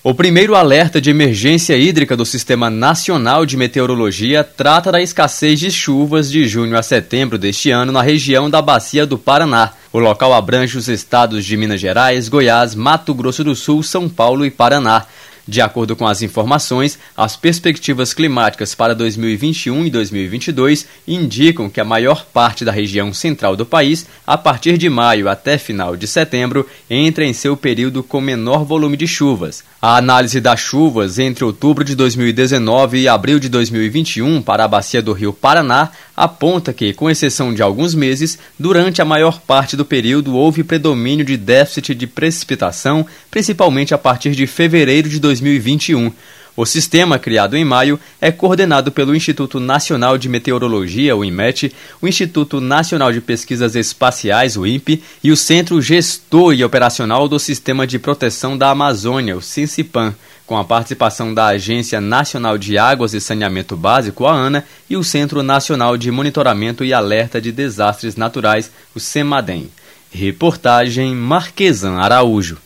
O primeiro alerta de emergência hídrica do Sistema Nacional de Meteorologia trata da escassez de chuvas de junho a setembro deste ano na região da Bacia do Paraná. O local abrange os estados de Minas Gerais, Goiás, Mato Grosso do Sul, São Paulo e Paraná. De acordo com as informações, as perspectivas climáticas para 2021 e 2022 indicam que a maior parte da região central do país, a partir de maio até final de setembro, entra em seu período com menor volume de chuvas. A análise das chuvas entre outubro de 2019 e abril de 2021 para a bacia do Rio Paraná aponta que, com exceção de alguns meses, durante a maior parte do período houve predomínio de déficit de precipitação, principalmente a partir de fevereiro de 2021. O sistema, criado em maio, é coordenado pelo Instituto Nacional de Meteorologia, o IMET, o Instituto Nacional de Pesquisas Espaciais, o INPE, e o Centro Gestor e Operacional do Sistema de Proteção da Amazônia, o CINCIPAM, com a participação da Agência Nacional de Águas e Saneamento Básico, a ANA, e o Centro Nacional de Monitoramento e Alerta de Desastres Naturais, o CEMADEM. Reportagem Marquesan Araújo.